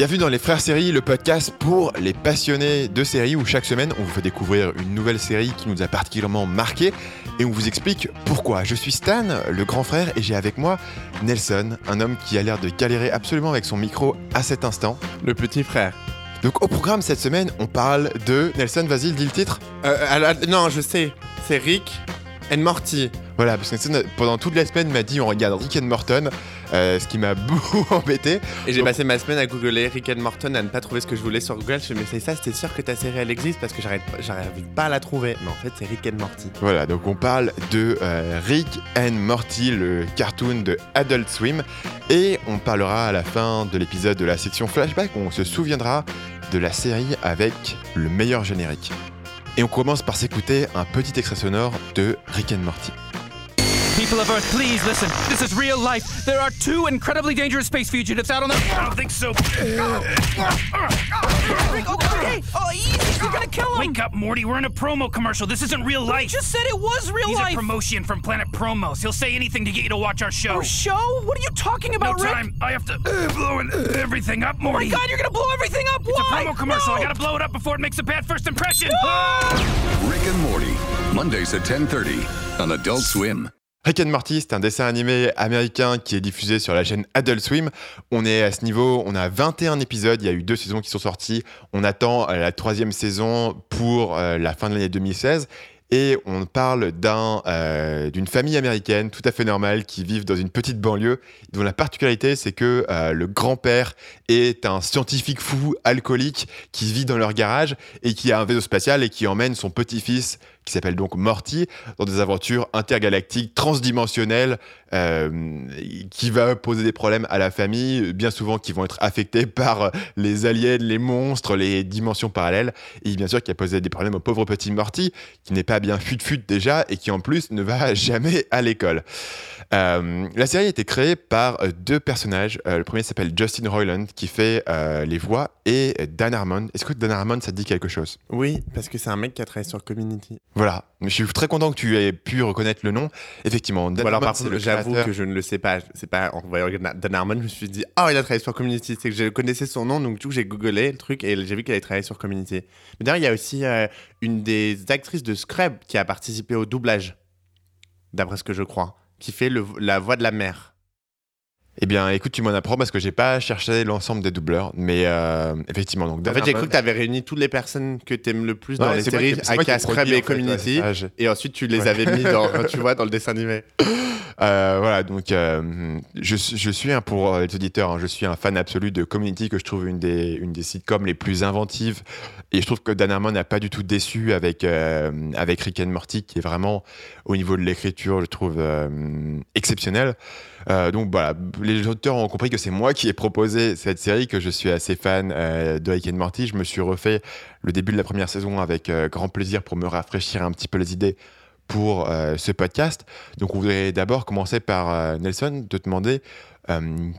Bienvenue dans Les Frères Séries, le podcast pour les passionnés de séries où chaque semaine on vous fait découvrir une nouvelle série qui nous a particulièrement marqué et on vous explique pourquoi. Je suis Stan, le grand frère, et j'ai avec moi Nelson, un homme qui a l'air de galérer absolument avec son micro à cet instant. Le petit frère. Donc au programme cette semaine, on parle de... Nelson, vas-y, dis le titre. Euh, alors, non, je sais. C'est Rick and Morty. Voilà, parce que Nelson, pendant toute la semaine, m'a dit on regarde Rick and Morton, euh, ce qui m'a beaucoup embêté. Et j'ai passé ma semaine à googler Rick and Morton, à ne pas trouver ce que je voulais sur Google. Je me suis dit, ça, c'était sûr que ta série elle existe parce que j'arrive pas à la trouver. Mais en fait, c'est Rick and Morty. Voilà, donc on parle de euh, Rick and Morty, le cartoon de Adult Swim, et on parlera à la fin de l'épisode de la section flashback où on se souviendra de la série avec le meilleur générique. Et on commence par s'écouter un petit extrait sonore de Rick and Morty. People of Earth, please listen. This is real life. There are two incredibly dangerous space fugitives out on the. I don't think so. okay. Oh, easy. You're gonna kill him. Wake up, Morty. We're in a promo commercial. This isn't real I life. just said it was real He's life. a promotion from Planet Promos. He'll say anything to get you to watch our show. Our show? What are you talking no about, Rick? time. I have to uh, blow uh, everything up, Morty. Oh my Morty. God, you're gonna blow everything up. it's a promo commercial. No. I gotta blow it up before it makes a bad first impression. Rick and Morty, Mondays at 10:30 on Adult Swim. Rick and Morty, c'est un dessin animé américain qui est diffusé sur la chaîne Adult Swim. On est à ce niveau, on a 21 épisodes, il y a eu deux saisons qui sont sorties. On attend euh, la troisième saison pour euh, la fin de l'année 2016. Et on parle euh, d'une famille américaine tout à fait normale qui vit dans une petite banlieue, dont la particularité c'est que le grand-père est un scientifique fou alcoolique qui vit dans leur garage et qui a un vaisseau spatial et qui emmène son petit-fils qui s'appelle donc Morty dans des aventures intergalactiques transdimensionnelles euh, qui va poser des problèmes à la famille, bien souvent qui vont être affectés par euh, les aliens, les monstres, les dimensions parallèles, et bien sûr qui a posé des problèmes au pauvre petit Morty, qui n'est pas bien fut-fut déjà, et qui en plus ne va jamais à l'école. Euh, la série a été créée par deux personnages. Le premier s'appelle Justin Roiland, qui fait les voix, et Dan Harmon. Est-ce que Dan Harmon, ça te dit quelque chose? Oui, parce que c'est un mec qui a travaillé sur Community. Voilà. Je suis très content que tu aies pu reconnaître le nom. Effectivement, Dan le j'avoue que je ne le sais pas. C'est pas en voyant Dan Harmon, je me suis dit, oh, il a travaillé sur Community. C'est que je connaissais son nom, donc du coup, j'ai googlé le truc et j'ai vu qu'il avait travaillé sur Community. Mais d'ailleurs, il y a aussi euh, une des actrices de Scrub qui a participé au doublage, d'après ce que je crois, qui fait le- la voix de la mère. Eh bien, écoute, tu m'en apprends parce que j'ai pas cherché l'ensemble des doubleurs, mais euh, effectivement, donc. En fait, j'ai cru que tu avais réuni toutes les personnes que tu aimes le plus dans les séries, produit, en et Community. ouais, Et ensuite, tu les Ouais. avais mis dans, tu vois, dans le dessin animé. Euh, voilà, donc euh, je, je suis un pour les auditeurs, hein, je suis un fan absolu de Community que je trouve une des une des sitcoms les plus inventives et je trouve que Dan Harmon n'a pas du tout déçu avec euh, avec Rick and Morty qui est vraiment au niveau de l'écriture, je trouve exceptionnel. Donc voilà, les auditeurs ont compris que c'est moi qui ai proposé cette série, que je suis assez fan euh, de Rick and Morty. Je me suis refait le début de la première saison avec euh, grand plaisir pour me rafraîchir un petit peu les idées pour euh, ce podcast. Donc, on voudrait d'abord commencer par euh, Nelson, te demander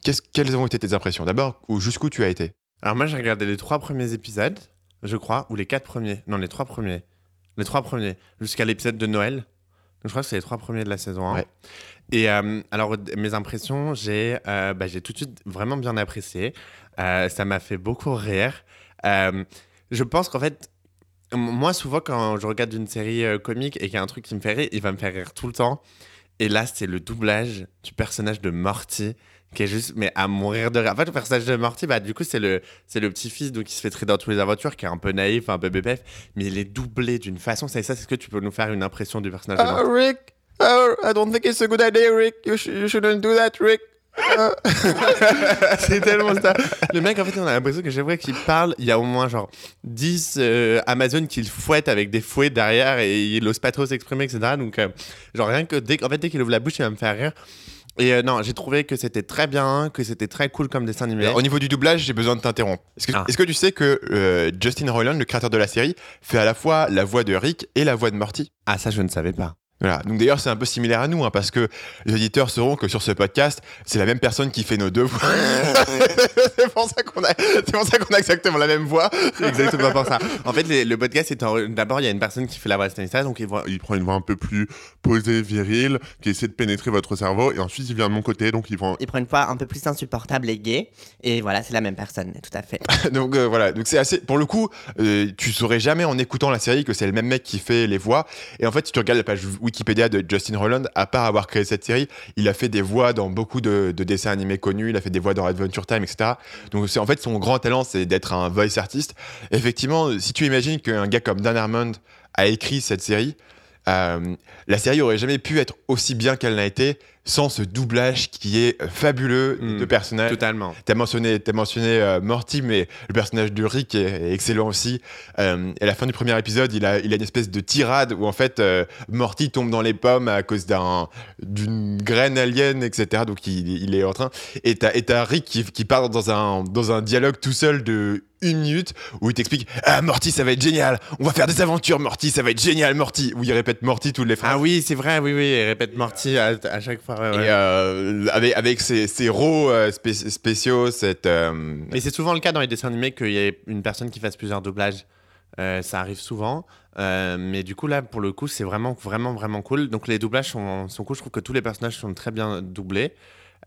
qu'est-ce- quelles ont été tes impressions? D'abord, où- jusqu'où tu as été? Alors moi, j'ai regardé les trois premiers épisodes, je crois, ou les quatre premiers. Non, les trois premiers. Les trois premiers, jusqu'à l'épisode de Noël. Donc, je crois que c'est les trois premiers de la saison 1. Ouais. Et euh, alors, mes impressions, j'ai euh, bah, tout de suite vraiment bien apprécié. Euh, ça m'a fait beaucoup rire. Euh, je pense qu'en fait, moi, souvent, quand je regarde une série comique et qu'il y a un truc qui me fait rire, il va me faire rire tout le temps. Et là, c'est le doublage du personnage de Morty qui est juste mais à mourir de rire. En fait, le personnage de Morty, bah, du coup, c'est le, c'est le petit-fils donc, qui se fait traiter dans toutes les aventures, qui est un peu naïf, un peu bébête, mais il est doublé d'une façon. C'est ça, c'est ce que tu peux nous faire une impression du personnage de Morty Rick, I don't think it's a good idea, Rick. You, shouldn't do that, Rick. c'est tellement ça. Le mec, en fait, on a l'impression que chaque fois qu'il parle, il y a au moins genre 10 euh, Amazon qu'il fouette avec des fouets derrière et il n'ose pas trop s'exprimer, etc. Donc, euh, genre, rien que dès, en fait, dès qu'il ouvre la bouche, il va me faire rire. Et euh, non, j'ai trouvé que c'était très bien, que c'était très cool comme dessin animé. Au niveau du doublage, j'ai besoin de t'interrompre. Est-ce que, Ah. que tu sais que euh, Justin Roiland, le créateur de la série, fait à la fois la voix de Rick et la voix de Morty? Ah, ça, je ne savais pas. Voilà. Donc d'ailleurs, c'est un peu similaire à nous, hein, parce que les auditeurs sauront que sur ce podcast, c'est la même personne qui fait nos deux voix. c'est pour ça qu'on a, c'est pour ça qu'on a exactement la même voix. C'est exactement pour ça. En fait, les- le podcast, c'est en- d'abord, il y a une personne qui fait la voix de Stanislas, donc il, voit- Il prend une voix un peu plus posée, virile, qui essaie de pénétrer votre cerveau, et ensuite il vient de mon côté, donc il vont. Il prend une voix un peu plus insupportable et gay. Et voilà, c'est la même personne, tout à fait. donc euh, voilà. Donc c'est assez. Pour le coup, euh, tu saurais jamais en écoutant la série que c'est le même mec qui fait les voix. Et en fait, si tu regardes la page Wikipédia de Justin Roiland, à part avoir créé cette série, il a fait des voix dans beaucoup de, de dessins animés connus. Il a fait des voix dans Adventure Time, etc. Donc c'est en fait son grand talent, c'est d'être un voice artist. Effectivement, si tu imagines qu'un gars comme Dan Harmon a écrit cette série, euh, la série aurait jamais pu être aussi bien qu'elle l'a été sans ce doublage qui est euh, fabuleux de personnages. totalement. T'as mentionné, t'as mentionné euh, Morty, mais le personnage de Rick est, est excellent aussi. Euh, et à la fin du premier épisode, il a, il a une espèce de tirade où en fait euh, Morty tombe dans les pommes à cause d'un, d'une graine alien, etc. Donc il, il est en train. Et t'as, et t'as Rick qui, qui part dans un, dans un dialogue tout seul de une minute où il t'explique Ah, Morty, ça va être génial. On va faire des aventures, Morty, ça va être génial, Morty. Où il répète Morty toutes les phrases. Ah oui, c'est vrai, oui, oui, il répète Morty à, à chaque fois. Ouais, ouais. Et euh, avec, avec ses, ses rows euh, spé- spéciaux, cette. euh, Mais c'est souvent le cas dans les dessins animés qu'il y ait une personne qui fasse plusieurs doublages. Ça arrive souvent. Mais du coup, là, pour le coup, c'est vraiment, vraiment, vraiment cool. Donc, les doublages sont, sont cool. Je trouve que tous les personnages sont très bien doublés.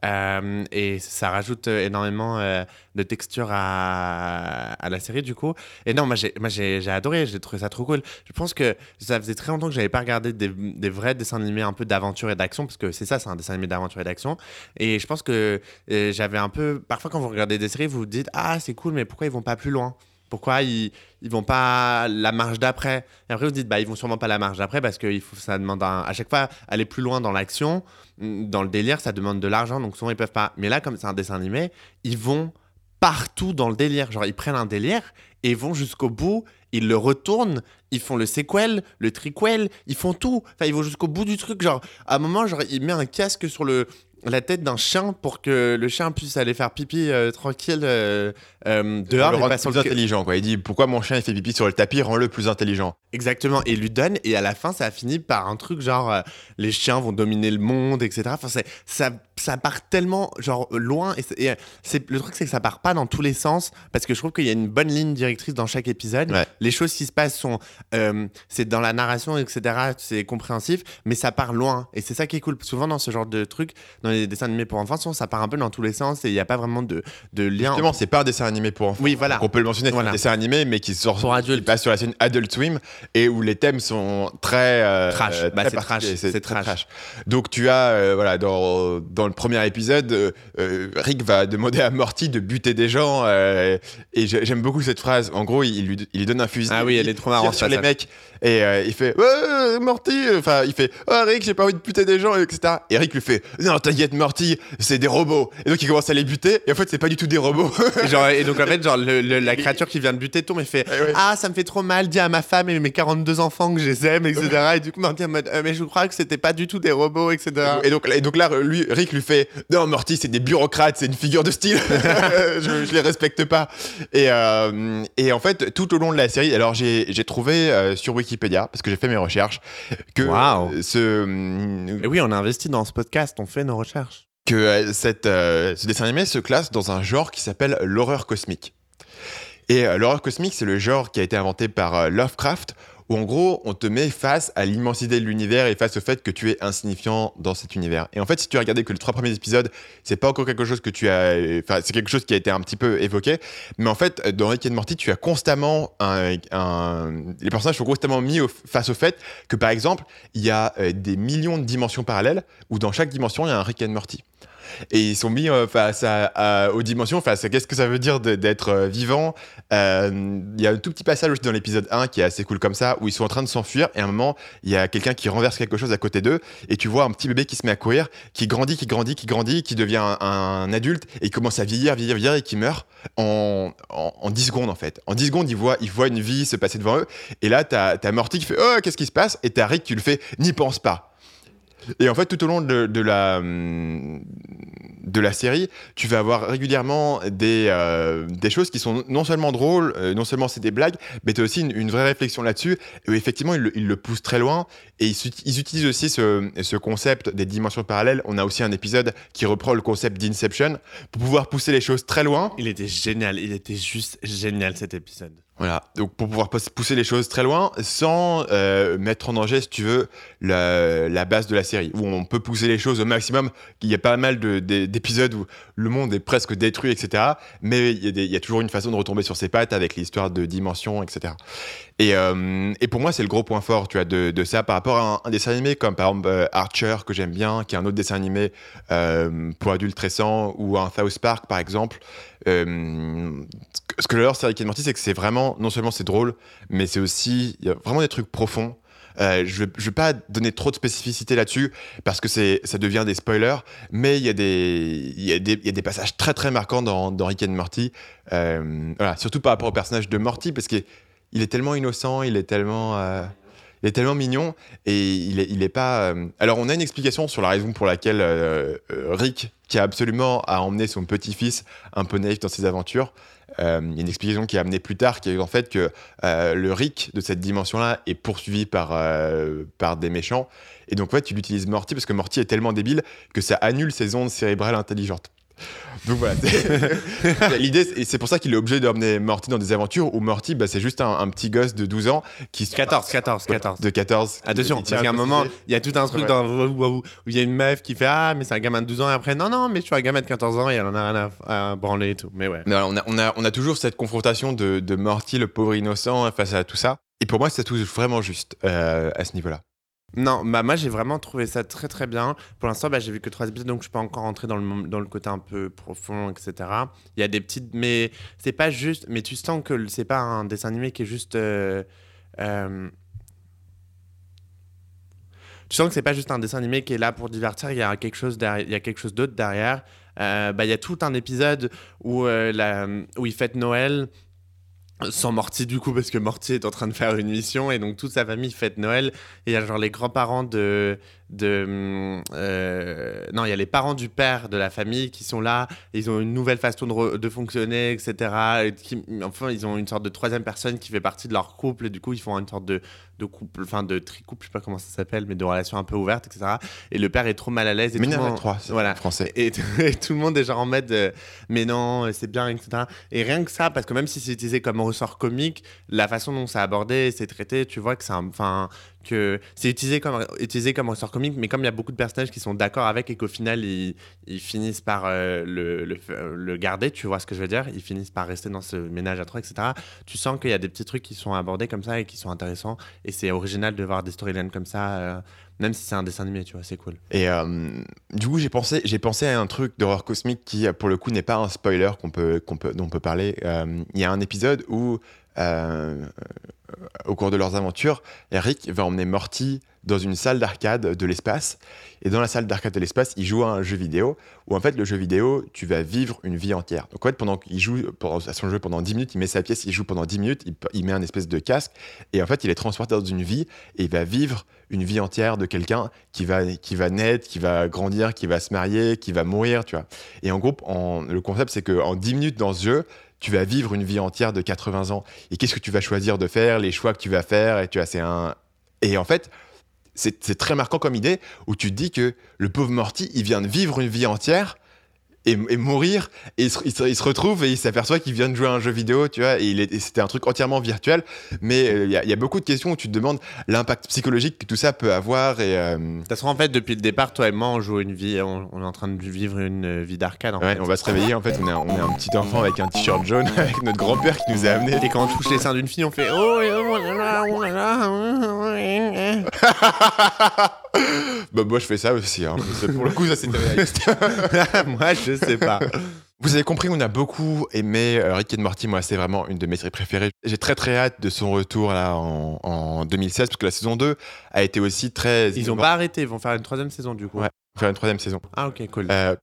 Euh, et ça rajoute euh, énormément euh, de texture à, la série, du coup. Et non, moi, j'ai, adoré. J'ai trouvé ça trop cool. Je pense que ça faisait très longtemps que j'avais pas regardé des, des vrais dessins animés un peu d'aventure et d'action, parce que c'est ça, c'est un dessin animé d'aventure et d'action. Et je pense que j'avais un peu. Parfois, quand vous regardez des séries, vous vous dites Ah, c'est cool, mais pourquoi ils vont pas plus loin? Pourquoi ils, ils vont pas la marge d'après Et après, vous dites Bah, ils vont sûrement pas la marge d'après parce que ça demande à chaque fois aller plus loin dans l'action, mm, dans le délire, ça demande de l'argent, donc souvent ils peuvent pas. Mais là, comme c'est un dessin animé, ils vont partout dans le délire. Genre, ils prennent un délire et vont jusqu'au bout, ils le retournent, ils font le sequel, le triquel, ils font tout. Enfin, ils vont jusqu'au bout du truc. Genre, à un moment, genre, il met un casque sur le la tête d'un chien pour que le chien puisse aller faire pipi euh, tranquille euh, euh, dehors le sur plus le- intelligent. Quoi. Il dit pourquoi mon chien il fait pipi sur le tapis, rends-le plus intelligent. Exactement, et il lui donne, et à la fin, ça a fini par un truc genre les chiens vont dominer le monde, etc. Enfin, c'est- ça, ça part tellement genre loin, et, c'est- et, euh, c'est, le truc, c'est que ça part pas dans tous les sens, parce que je trouve qu'il y a une bonne ligne directrice dans chaque épisode. Ouais. Les choses qui se passent sont, euh, c'est dans la narration, etc. C'est compréhensif, mais ça part loin, et c'est ça qui est cool. Souvent, dans ce genre de trucs, dans les dessins animés pour enfants, ça part un peu dans tous les sens, et il n'y a pas vraiment de, de lien. Justement, c'est pas un dessin animé pour enfants. Oui, voilà. On peut le mentionner, c'est Voilà. un dessin animé, mais qui sort Pour qui passe sur la scène Adult Swim et où les thèmes sont très euh, Trash. euh, Bah, c'est trash. C'est très trash. Donc tu as euh, voilà dans, dans le premier épisode, euh, euh, Rick va demander à Morty de buter des gens euh, et j'ai- j'aime beaucoup cette phrase. En gros, il lui, il lui donne un fusil. Ah oui, elle est trop marrante, sur les mecs et euh, il fait ouais, Morty, enfin il fait oh, Rick, j'ai pas envie de buter des gens, etc. Et Rick lui fait non t'inquiète Morty, c'est des robots. Et donc il commence à les buter et en fait c'est pas du tout des robots. Et, genre, et donc en fait, genre, le- le- la créature qui vient de buter tombe et fait Ouais, ouais. Ah, ça me fait trop mal, dis à ma femme et mes 42 enfants que je les aime, etc. Et du coup, Marty en mode Euh, Mais je crois que c'était pas du tout des robots, etc. Et donc, et donc là, lui, Rick lui fait Non, Morty, c'est des bureaucrates, c'est une figure de style. je, je les respecte pas. Et, euh, et en fait, tout au long de la série, alors j'ai trouvé euh, sur Wikipédia, parce que j'ai fait mes recherches, que Waouh. ce, Et oui, on a investi dans ce podcast, on fait nos recherches. que euh, cette, euh, ce dessin animé se classe dans un genre qui s'appelle l'horreur cosmique. Et euh, l'horreur cosmique, c'est le genre qui a été inventé par euh, Lovecraft, où en gros, on te met face à l'immensité de l'univers et face au fait que tu es insignifiant dans cet univers. Et en fait, si tu as regardé que les trois premiers épisodes, c'est pas encore quelque chose que tu as. Enfin, c'est quelque chose qui a été un petit peu évoqué. Mais en fait, dans Rick and Morty, tu as constamment un. les personnages sont constamment mis face au fait que, par exemple, il y a euh, des millions de dimensions parallèles où dans chaque dimension, il y a un Rick and Morty. Et ils sont mis euh, face aux dimensions, face à qu'est-ce que ça veut dire d'être euh, vivant. Euh, Il y a un tout petit passage aussi dans l'épisode 1 qui est assez cool comme ça, où ils sont en train de s'enfuir, et à un moment, il y a quelqu'un qui renverse quelque chose à côté d'eux, et tu vois un petit bébé qui se met à courir, qui grandit, qui grandit, qui grandit, qui devient un, adulte, et il commence à vieillir, vieillir, vieillir, et qui meurt en, en, en 10 secondes en fait. En 10 secondes, il voit, il voit une vie se passer devant eux, et là, t'as as Morty qui fait Oh, qu'est-ce qui se passe? Et t'as Rick qui le fait N'y pense pas. Et en fait, tout au long de, la, hum, de la série, tu vas avoir régulièrement des, euh, des choses qui sont non seulement drôles, euh, non seulement c'est des blagues, mais tu as aussi une, vraie réflexion là-dessus. Effectivement, ils le, poussent très loin. Et ils, utilisent aussi ce concept des dimensions parallèles. On a aussi un épisode qui reprend le concept d'Inception pour pouvoir pousser les choses très loin. Il était génial, il était juste génial cet épisode. Voilà, donc pour pouvoir pousser les choses très loin sans euh, mettre en danger, si tu veux, la, base de la série, où on peut pousser les choses au maximum. Il y a pas mal de- de- d'épisodes où le monde est presque détruit, etc. Mais il y, a toujours une façon de retomber sur ses pattes avec l'histoire de dimensions, etc. Et, euh, et pour moi, c'est le gros point fort, de, ça par rapport à un, dessin animé comme par exemple euh, Archer que j'aime bien, qui est un autre dessin animé pour adultes récents, ou un South Park par exemple. Ce que- j'adore sur Rick and Morty, c'est que c'est vraiment, non seulement c'est drôle, mais c'est aussi, il y a vraiment des trucs profonds. Euh, je ne vais pas donner trop de spécificité là-dessus parce que c'est, ça devient des spoilers, mais il y, a des- y, y a des passages très très marquants dans, dans Rick and Morty. Euh, voilà, surtout par rapport au personnage de Morty parce qu'il il est tellement innocent, il est tellement, euh, il est tellement mignon et il est, il est pas. Alors on a une explication sur la raison pour laquelle Rick, qui a absolument à emmener son petit-fils un peu naïf dans ses aventures, il y a une explication qui est amenée plus tard, qui est en fait que euh, le Rick de cette dimension-là est poursuivi par, euh, par des méchants. Et donc, en fait, tu l'utilises Morty parce que Morty est tellement débile que ça annule ses ondes cérébrales intelligentes. Donc voilà, c'est- l'idée, et c'est pour ça qu'il est obligé d'emmener Morty dans des aventures où Morty, bah, c'est juste un, un petit gosse de 12 ans qui se 14, 14, 14. de 14. Attention, parce qu'à un moment, il y a tout un truc Ouais. dans où il y a une meuf qui fait Ah, mais c'est un gamin de 12 ans, et après, non, non, mais je suis un gamin de 14 ans, et elle en a rien à, à branler et tout. Mais ouais. Mais alors, on, a, on, a, on a toujours cette confrontation de, de Morty, le pauvre innocent, face à tout ça. Et pour moi, ça touche vraiment juste euh, à ce niveau-là. Non, bah moi j'ai vraiment trouvé ça très très bien. Pour l'instant, bah, j'ai vu que trois épisodes, donc je peux encore rentrer dans le, dans le côté un peu profond, etc. Il y a des petites. Mais c'est pas juste. Mais tu sens que c'est pas un dessin animé qui est juste. euh, euh, Tu sens que c'est pas juste un dessin animé qui est là pour divertir, il y a quelque chose, derrière- il y a quelque chose d'autre derrière. Euh, bah, il y a tout un épisode où, la, où il fête Noël sans Morty du coup parce que Morty est en train de faire une mission et donc toute sa famille fête Noël. Et il y a genre les grands-parents de de hum, euh, non il y a les parents du père de la famille qui sont là. Ils ont une nouvelle façon de, fonctionner etc et qui- enfin ils ont une sorte de troisième personne qui fait partie de leur couple et du coup ils font une sorte de de couple enfin de tricouple je sais pas comment ça s'appelle mais de relation un peu ouverte etc et le père est trop mal à l'aise 3, c'est voilà. français. et, et tout le monde est genre en mode euh, mais non c'est bien etc et rien que ça parce que même si c'est utilisé comme ressort comique la façon dont c'est abordé c'est traité tu vois que c'est un- enfin que c'est utilisé comme utilisé comme ressort comique mais comme il y a beaucoup de personnages qui sont d'accord avec et qu'au final ils, finissent par euh, le, le, garder tu vois ce que je veux dire? Ils finissent par rester dans ce ménage à trois etc tu sens qu'il y a des petits trucs qui sont abordés comme ça et qui sont intéressants et c'est original de voir des storylines comme ça euh, même si c'est un dessin animé tu vois c'est cool. Et euh, du coup, j'ai pensé, j'ai pensé à un truc d'horreur cosmique qui, pour le coup, n'est pas un spoiler qu'on peut, qu'on peut, dont on peut parler. Euh, Il y a un épisode où, euh, au cours de leurs aventures, Eric va emmener Morty dans une salle d'arcade de l'espace. Et dans la salle d'arcade de l'espace, il joue à un jeu vidéo où, en fait, le jeu vidéo, tu vas vivre une vie entière. Donc, en fait, pendant qu'il joue pendant- à son jeu pendant 10 minutes, il met sa pièce, il joue pendant 10 minutes, il, met un espèce de casque. Et en fait, il est transporté dans une vie et il va vivre une vie entière de quelqu'un qui va, qui va naître, qui va grandir, qui va se marier, qui va mourir, tu vois. Et en groupe, le concept, c'est qu'en 10 minutes dans ce jeu, tu vas vivre une vie entière de 80 ans. Et qu'est-ce que tu vas choisir de faire, les choix que tu vas faire, et tu vois, c'est un... Et en fait, c'est très marquant comme idée, où tu te dis que le pauvre Morty, il vient de vivre une vie entière, et, et mourir, et il se, il se- il se retrouve et il s'aperçoit qu'il vient de jouer à un jeu vidéo, tu vois, et, il est- et c'était un truc entièrement virtuel. Mais euh, il y, a- il y a beaucoup de questions où tu te demandes l'impact psychologique que tout ça peut avoir. Et, euh, De toute façon, en fait, depuis le départ, toi et moi, on joue une vie, on, on est en train de vivre une euh, vie d'arcade. en ouais, fait. on va se réveiller, en fait, on est, on est un petit enfant avec un t-shirt jaune, avec notre grand-père qui nous a amené. Et quand on touche les seins d'une fille, on fait oh, oh oh oh, oh, oh. Bah, moi, je fais ça aussi. hein. Pour le coup, ça c'était réaliste. Moi, je sais pas. Vous avez compris, on a beaucoup aimé euh, Rick and Morty. Moi, c'est vraiment une de mes séries préférées. J'ai très très hâte de son retour là en, en 2016 parce que la saison 2 a été aussi très. Ils ont pas arrêté, ils vont faire une troisième saison du coup. Ouais. faire une troisième saison. Ah, ok, cool. Euh,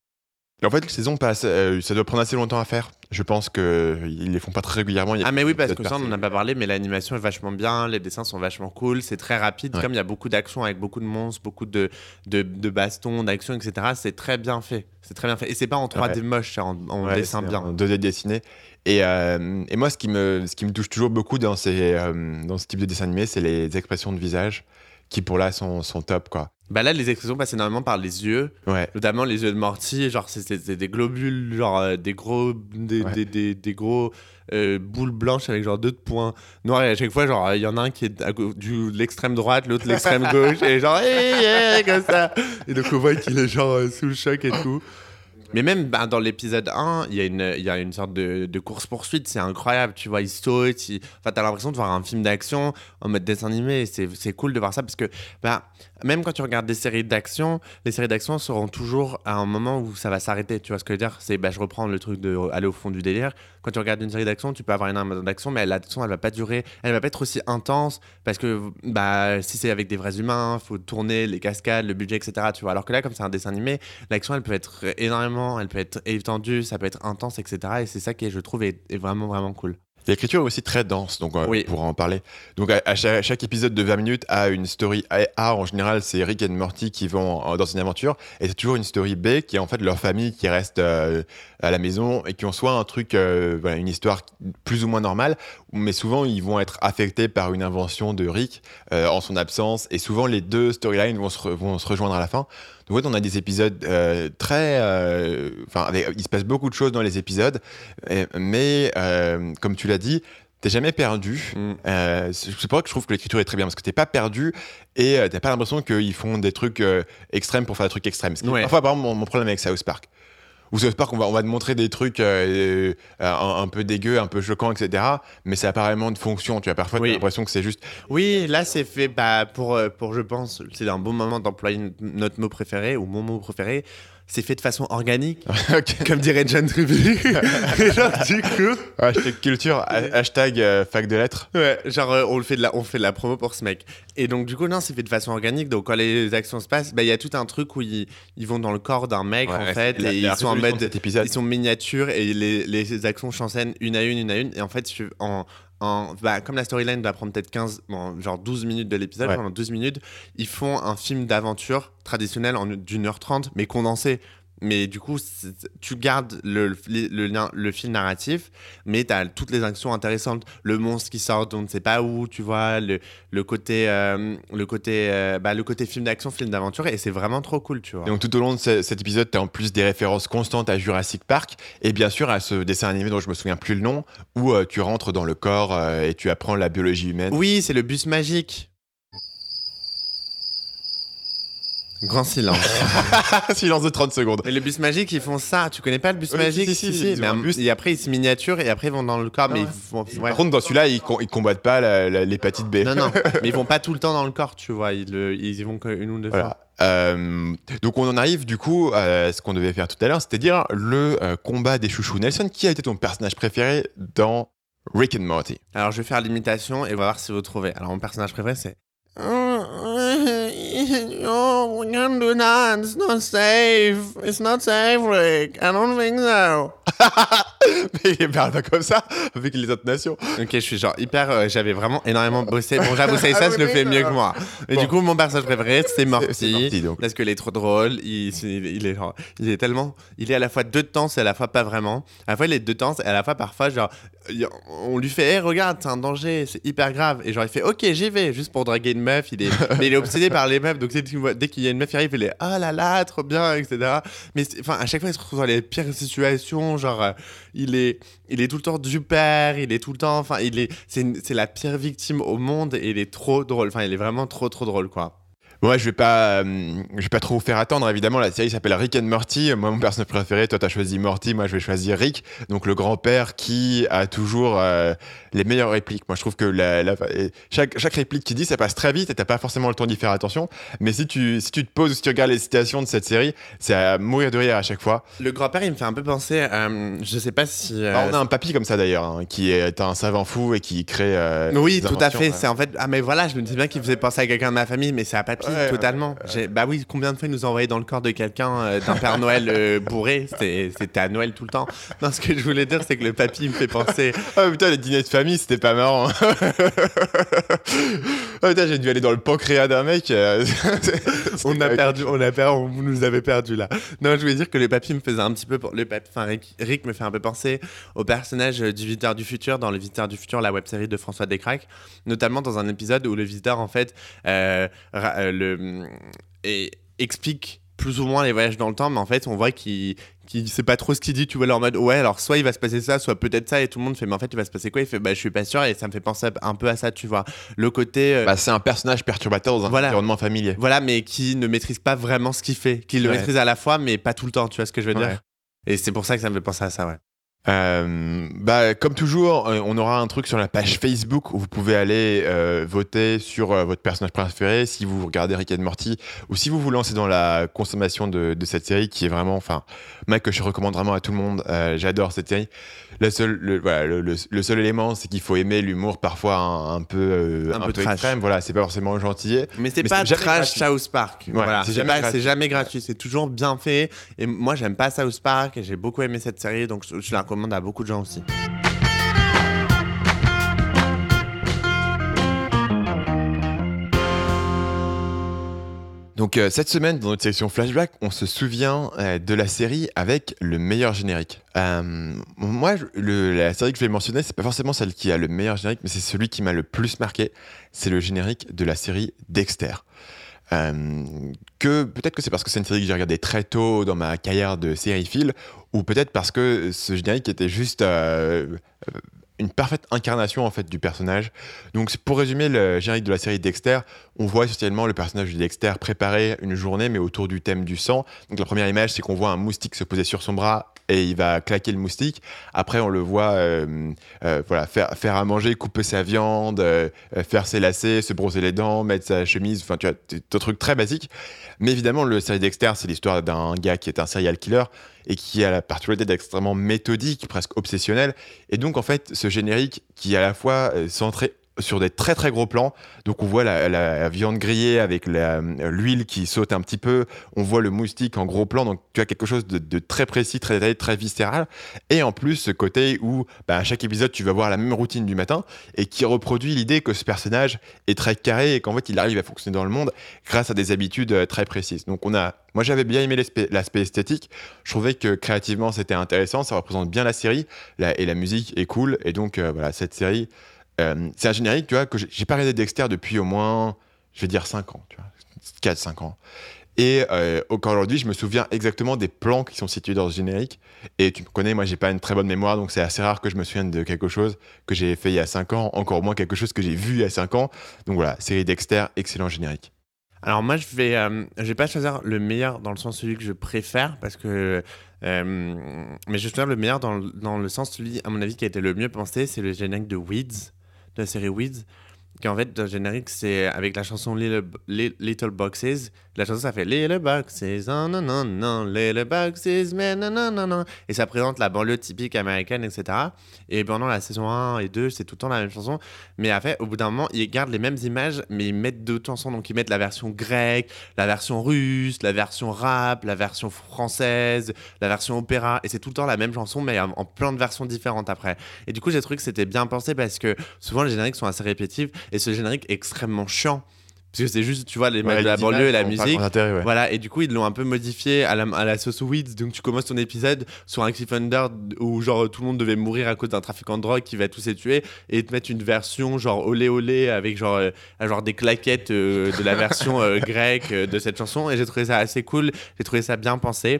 En fait, les saisons passent, euh, ça doit prendre assez longtemps à faire. Je pense qu'ils les font pas très régulièrement. Il y a Ah mais oui parce que ça on partie- en a pas parlé mais l'animation est vachement bien, les dessins sont vachement cool, c'est très rapide Ouais. comme il y a beaucoup d'action avec beaucoup de monstres, beaucoup de, de, de bastons, d'action etc. C'est très bien fait, c'est très bien fait et c'est pas en 3D Ouais. moche, c'est en, en Ouais, dessin bien. en 2D dessiné. Et, euh, et moi, ce qui, me, ce qui me touche toujours beaucoup dans, ces, euh, dans ce type de dessin animé, c'est les expressions de visage qui, pour là, sont, sont top, quoi. Bah là les expressions passent énormément par les yeux, Ouais. notamment les yeux de Morty, genre c'est- des globules, genre euh, des gros, des, Ouais. des, des, des gros euh, boules blanches avec genre deux points noirs et à chaque fois genre il y en a un qui est à du l'extrême droite, l'autre l'extrême gauche et genre hey, comme ça. Et donc on voit qu'il est genre euh, sous le choc et tout. Mais même bah, dans l'épisode 1, il y, a une- y a une sorte de, de course-poursuite, c'est incroyable, tu vois, il saute, il... enfin, t'as l'impression de voir un film d'action en mode dessin animé, c'est cool de voir ça parce que bah, même quand tu regardes des séries d'action, les séries d'action seront toujours à un moment où ça va s'arrêter, tu vois ce que je veux dire? C'est, bah, je reprends le truc de aller au fond du délire, quand tu regardes une série d'action, tu peux avoir énormément d'action, mais l'action, elle va pas durer, elle va pas être aussi intense, parce que bah, si c'est avec des vrais humains, faut tourner les cascades, le budget, etc., tu vois, alors que là, comme c'est un dessin animé, l'action, elle peut être énormément, elle peut être étendue, ça peut être intense, etc. Et c'est ça qui, je trouve, est, est vraiment, vraiment cool. L'écriture est aussi très dense, donc euh, Oui. on pourra en parler. Donc à, à chaque, chaque épisode de 20 minutes a une story A. En général, c'est Rick et Morty qui vont euh, dans une aventure, et c'est toujours une story B qui est en fait leur famille qui reste euh, à la maison et qui ont soit un truc, euh, voilà, une histoire plus ou moins normale, mais souvent ils vont être affectés par une invention de Rick euh, en son absence, et souvent les deux storylines vont se, re- vont se rejoindre à la fin. On a des épisodes euh, très, euh, enfin, il se passe beaucoup de choses dans les épisodes, et- mais euh, comme tu l'as dit, t'es jamais perdu. Mm. C'est pour ça que je trouve que l'écriture est très bien parce que t'es pas perdu et t'as pas l'impression qu'ils font des trucs extrêmes pour faire des trucs extrêmes. Ouais. Parfois, par exemple, mon, mon problème avec South Park. Ou South Park, on va, on va te montrer des trucs euh, euh, un, un peu dégueux, un peu choquants, etc. Mais ça a pas vraiment de fonction. Tu as parfois Oui. l'impression que c'est juste. Oui, là c'est fait bah, pour, euh, pour, je pense, c'est un bon moment d'employer notre mot préféré ou mon mot préféré. C'est fait de façon organique, comme dirait John Truby. Et genre, du coup, hashtag culture, ha- hashtag euh, fac de lettres. ouais, genre euh, on, le fait de la, on fait de la promo pour ce mec. Et donc, du coup, non, c'est fait de façon organique. Donc, quand les actions se passent, bah, il y a tout un truc où ils, ils vont dans le corps d'un mec, Ouais, en fait, la- et ils sont en mode. Ils sont miniatures et les, les actions chancènent une à une, une à une. Et en fait, en, en, bah, comme la storyline va prendre peut-être 15, bon, genre 12 minutes de l'épisode, Ouais. pendant 12 minutes, ils font un film d'aventure traditionnel en d'une heure trente, mais condensé. Mais du coup, tu gardes le, le, le fil narratif, mais tu as toutes les actions intéressantes. Le monstre qui sort, on ne sait pas où, tu vois, le, côté, euh, le, côté, euh, bah, le côté film d'action, film d'aventure, et c'est vraiment trop cool, tu vois. Donc tout au long de ce- cet épisode, tu as en plus des références constantes à Jurassic Park et bien sûr à ce dessin animé dont je me souviens plus le nom, où euh, tu rentres dans le corps euh, et tu apprends la biologie humaine. Oui, c'est le bus magique. Grand silence. Silence de 30 secondes. Mais le bus magique, ils font ça. Tu connais pas le bus Oui, magique? si, si, si, ils mais un bus. Et après, ils se miniaturent et après, ils vont dans le corps. mais ouais. ils font. ouais. Par contre, dans celui-là, ils, com- ils combattent pas l'hépatite B. Non, non. mais ils vont pas tout le temps dans le corps, tu vois. Ils, le- ils y vont qu'une ou deux fois. Euh, donc on en arrive du coup à ce qu'on devait faire tout à l'heure, c'est-à-dire le euh, combat des chouchous. Nelson, qui a été ton personnage préféré dans Rick and Morty? Alors, je vais faire l'imitation et on va voir si vous trouvez. Alors, mon personnage préféré, c'est. Oh, we can't do that. It's not safe. It's not safe, Rick. I don't think so. Mais il parle pas comme ça, avec les intonations. Ok, je suis genre hyper. euh, J'avais vraiment énormément bossé. Bon, j'avoue, ça, ça je le mais fais mieux que moi. Et Bon. du coup, mon personnage préféré, c'est Morty. Parce qu'il est trop drôle. Il, il est genre, il est tellement. Il est à la fois deux temps, c'est à la fois pas vraiment. À la fois, il est deux temps, et à la fois, parfois, genre, il- on lui fait, hé, regarde, c'est un danger, c'est hyper grave. Et genre, il fait, ok, j'y vais, juste pour draguer une meuf. Il est, mais il est obsédé par les meufs. Donc, dès qu'il y a une meuf qui arrive, il est, ah là là, trop bien, etc. Mais enfin, à chaque fois, il se retrouve dans les pires situations. Genre, euh, il est, il est tout le temps du père, il est tout le temps, enfin, il est, c'est, la pire victime au monde et il est trop drôle. Enfin, il est vraiment trop, trop drôle, quoi. Moi, je vais pas, euh, je vais pas trop vous faire attendre. Évidemment, la série s'appelle Rick and Morty. Moi, mon personnage préféré, toi, t'as choisi Morty. Moi, je vais choisir Rick. Donc, le grand-père qui a toujours euh, les meilleures répliques. Moi, je trouve que la, la- chaque, chaque réplique qu'il dit, ça passe très vite et t'as pas forcément le temps d'y faire attention. Mais si tu, si tu te poses ou si tu regardes les citations de cette série, c'est à mourir de rire à chaque fois. Le grand-père, il me fait un peu penser, euh, je sais pas si. euh, Alors, on a un papy comme ça d'ailleurs, hein, qui est un savant fou et qui crée. euh, Oui, tout à fait. ouais. C'est en fait. Ah, mais voilà, je me disais bien qu'il faisait penser à quelqu'un de ma famille, mais c'est à papy. Ouais, totalement. Bah oui, combien de fois il nous a envoyé dans le corps de quelqu'un euh, d'un Père Noël euh, bourré? C'était à Noël tout le temps. Non, ce que je voulais dire, c'est que le papy me fait penser. Ah putain, les dîners de famille, c'était pas marrant. ah putain, j'ai dû aller dans le pancréas d'un mec. euh, On a perdu, on a perdu, on nous avait perdu là. Non, je voulais dire que le papy me faisait un petit peu. pour- Le papy, enfin, Rick, Rick me fait un peu penser au personnage du Visiteur du Futur dans Le Visiteur du Futur, la web série de François Descraques, notamment dans un épisode où le visiteur, en fait, euh, le, et explique plus ou moins les voyages dans le temps, mais en fait, on voit qu'il qui sait pas trop ce qu'il dit, tu vois, en mode ouais, alors soit il va se passer ça, soit peut-être ça, et tout le monde fait, mais en fait, il va se passer quoi? Il fait, bah, je suis pas sûr, et ça me fait penser un peu à ça, tu vois. Le côté. euh, Bah, c'est un personnage perturbateur dans un Voilà. environnement familier. voilà, mais qui ne maîtrise pas vraiment ce qu'il fait, qui le Ouais. maîtrise à la fois, mais pas tout le temps, tu vois ce que je veux Ouais. dire Et c'est pour ça que ça me fait penser à ça, ouais. Euh, bah, comme toujours, euh, on aura un truc sur la page Facebook où vous pouvez aller euh, voter sur euh, votre personnage préféré si vous regardez Rick and Morty ou si vous vous lancez dans la consommation de, cette série qui est vraiment, enfin, mec que je recommande vraiment à tout le monde. J'adore cette série. Le seul, le, voilà, le, le- seul élément, c'est qu'il faut aimer l'humour parfois un, un peu, euh, Un un peu peu trash. extrême. Voilà, c'est pas forcément gentil. Mais c'est pas trash gratuit. South Park. voilà, c'est jamais pas- gratuit. c'est jamais gratuit, c'est toujours bien fait. Et moi, j'aime pas South Park et j'ai beaucoup aimé cette série, donc je, je la recommande à beaucoup de gens aussi. Donc euh, cette semaine, dans notre section flashback, on se souvient euh, de la série avec le meilleur générique. Euh, moi, la série que je vais mentionner, c'est pas forcément celle qui a le meilleur générique, mais c'est celui qui m'a le plus marqué. C'est le générique de la série Dexter. Que peut-être que c'est parce que c'est une série que j'ai regardée très tôt dans ma carrière de sériephile, ou peut-être parce que ce générique était juste une parfaite incarnation en fait du personnage. Donc pour résumer le générique de la série Dexter, on voit essentiellement le personnage de Dexter préparer une journée mais autour du thème du sang. Donc la première image c'est qu'on voit un moustique se poser sur son bras et il va claquer le moustique. Après on le voit euh, euh, voilà faire, faire à manger, couper sa viande, euh, faire ses lacets, se brosser les dents, mettre sa chemise. Enfin tu vois, des trucs très basiques. Mais évidemment le série Dexter c'est l'histoire d'un gars qui est un serial killer et qui a la particularité d'être extrêmement méthodique, presque obsessionnel. Et donc, en fait, ce générique qui est à la fois euh, centré sur des très très gros plans, donc on voit la, viande grillée avec l'huile qui saute un petit peu, on voit le moustique en gros plan, donc tu as quelque chose de, très précis, très détaillé, très viscéral, et en plus ce côté où bah, à chaque épisode tu vas voir la même routine du matin, et qui reproduit l'idée que ce personnage est très carré et qu'en fait il arrive à fonctionner dans le monde grâce à des habitudes euh, très précises. Donc on a, moi j'avais bien aimé l'aspect esthétique, je trouvais que créativement c'était intéressant, ça représente bien la série, et la musique est cool, et donc euh, voilà, cette série, euh, c'est un générique, tu vois, que j'ai- pas regardé Dexter depuis au moins, je vais dire 5 ans, tu vois, 4-5 ans. Et euh, encore aujourd'hui, je me souviens exactement des plans qui sont situés dans ce générique. Et tu me connais, moi, j'ai pas une très bonne mémoire, donc c'est assez rare que je me souvienne de quelque chose que j'ai fait il y a 5 ans, encore moins quelque chose que j'ai vu il y a 5 ans. Donc voilà, série Dexter, excellent générique. Alors moi, je vais, euh, vais pas choisir le meilleur dans le sens celui que je préfère parce que, euh, mais je vais choisir le meilleur dans, le- dans le sens celui, à mon avis, qui a été le mieux pensé, c'est le générique de Weeds, de la série Weeds, qui en fait, le générique, c'est avec la chanson Little, Li- Little Boxes. La chanson, ça fait Little Boxes, oh, non, non, non, Little Boxes, mais non, non, non, non. Et ça présente la banlieue typique américaine, etc. Et pendant la saison 1 et 2, c'est tout le temps la même chanson. Mais fait, au bout d'un moment, ils gardent les mêmes images, mais ils mettent d'autres chansons. Donc, ils mettent la version grecque, la version russe, la version rap, la version française, la version opéra. Et c'est tout le temps la même chanson, mais en plein de versions différentes après. Et du coup, j'ai trouvé que c'était bien pensé parce que souvent, les génériques sont assez répétitifs. Et ce générique est extrêmement chiant. Parce que c'est juste, tu vois, les mecs de la banlieue et la musique. Voilà, et du coup, ils l'ont un peu modifié à la, à la sauce Weeds. Donc, tu commences ton épisode sur un cliffhanger où, genre, tout le monde devait mourir à cause d'un trafiquant de drogue qui va tous les tuer. Et ils te mettent une version, genre, olé olé, avec genre, euh, genre des claquettes euh, de la version euh, grecque euh, de cette chanson. Et j'ai trouvé ça assez cool. J'ai trouvé ça bien pensé.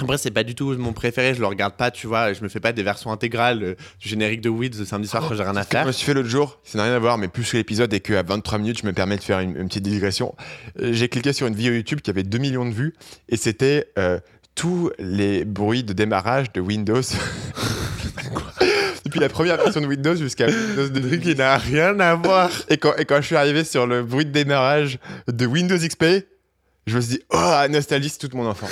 Après, c'est pas du tout mon préféré, je le regarde pas, tu vois, je me fais pas des versions intégrales euh, du générique de Weeds le samedi soir quand j'ai rien à que je faire. me suis fait l'autre jour, ça n'a rien à voir, mais plus que l'épisode et qu'à 23 minutes, je me permets de faire une, une petite digression. Euh, J'ai cliqué sur une vidéo YouTube qui avait 2 millions de vues et c'était euh, tous les bruits de démarrage de Windows. Depuis la première version de Windows jusqu'à Windows de truc qui n'a rien à voir. Et quand, et quand je suis arrivé sur le bruit de démarrage de Windows XP, je me suis dit, oh, nostalgie, c'est toute mon enfance.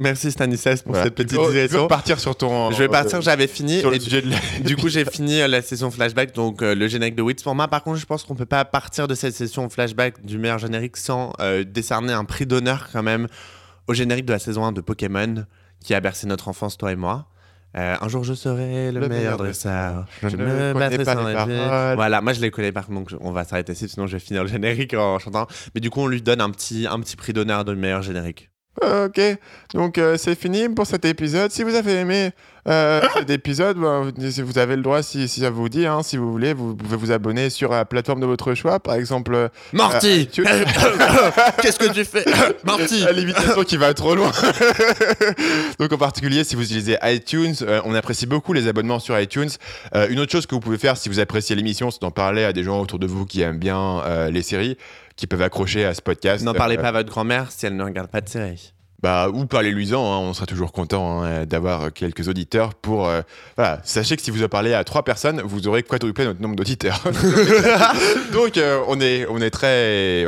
Merci Stanislas pour Voilà. cette petite tu veux digression. repartir sur ton. Je vais partir, j'avais fini. sur le de la- du coup, j'ai fini euh, la session flashback, donc euh, le générique de Wits. Pour moi, par contre, je pense qu'on peut pas partir de cette session flashback du meilleur générique sans euh, décerner un prix d'honneur quand même au générique de la saison 1 de Pokémon qui a bercé notre enfance, toi et moi. Euh, un jour je serai le, Le meilleur dresseur. Je Je ne me battrai pas sans les paroles. Voilà, moi je les connais par contre, on va s'arrêter ici, sinon je vais finir le générique en chantant. Mais du coup, on lui donne un petit, un petit prix d'honneur de meilleur générique. Ok, donc euh, c'est fini pour cet épisode. Si vous avez aimé euh, cet épisode, bah, vous avez le droit, si, si ça vous dit, hein, si vous voulez, vous pouvez vous abonner sur la plateforme de votre choix. Par exemple, euh, tu- Qu'est-ce que tu fais Morty à l'imitation qui va trop loin. Donc en particulier, si vous utilisez iTunes, euh, on apprécie beaucoup les abonnements sur iTunes. Euh, une autre chose que vous pouvez faire si vous appréciez l'émission, c'est d'en parler à des gens autour de vous qui aiment bien euh, les séries, qui peuvent accrocher à ce podcast. N'en parlez Euh, pas à votre grand-mère si elle ne regarde pas de série. Bah, ou parlez-lui-en, hein, on sera toujours content hein, d'avoir quelques auditeurs pour... euh, sachez que si vous en parlez à trois personnes, vous aurez quadruplé notre nombre d'auditeurs. Donc euh, on, est, on est très...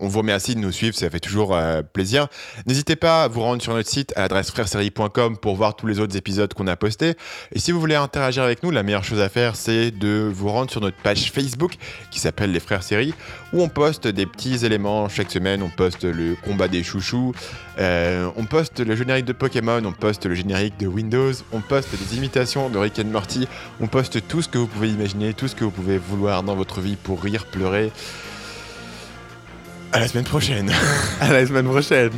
On vous remercie de nous suivre, ça fait toujours euh, plaisir. N'hésitez pas à vous rendre sur notre site à l'adresse frèresérie.com pour voir tous les autres épisodes qu'on a postés. Et si vous voulez interagir avec nous, la meilleure chose à faire, c'est de vous rendre sur notre page Facebook qui s'appelle Les Frères Séries, où on poste des petits éléments chaque semaine. On poste le combat des chouchous, euh, on poste le générique de Pokémon, on poste le générique de Windows, on poste des imitations de Rick and Morty, on poste tout ce que vous pouvez imaginer, tout ce que vous pouvez vouloir dans votre vie pour rire, pleurer. À la semaine prochaine. À la semaine prochaine.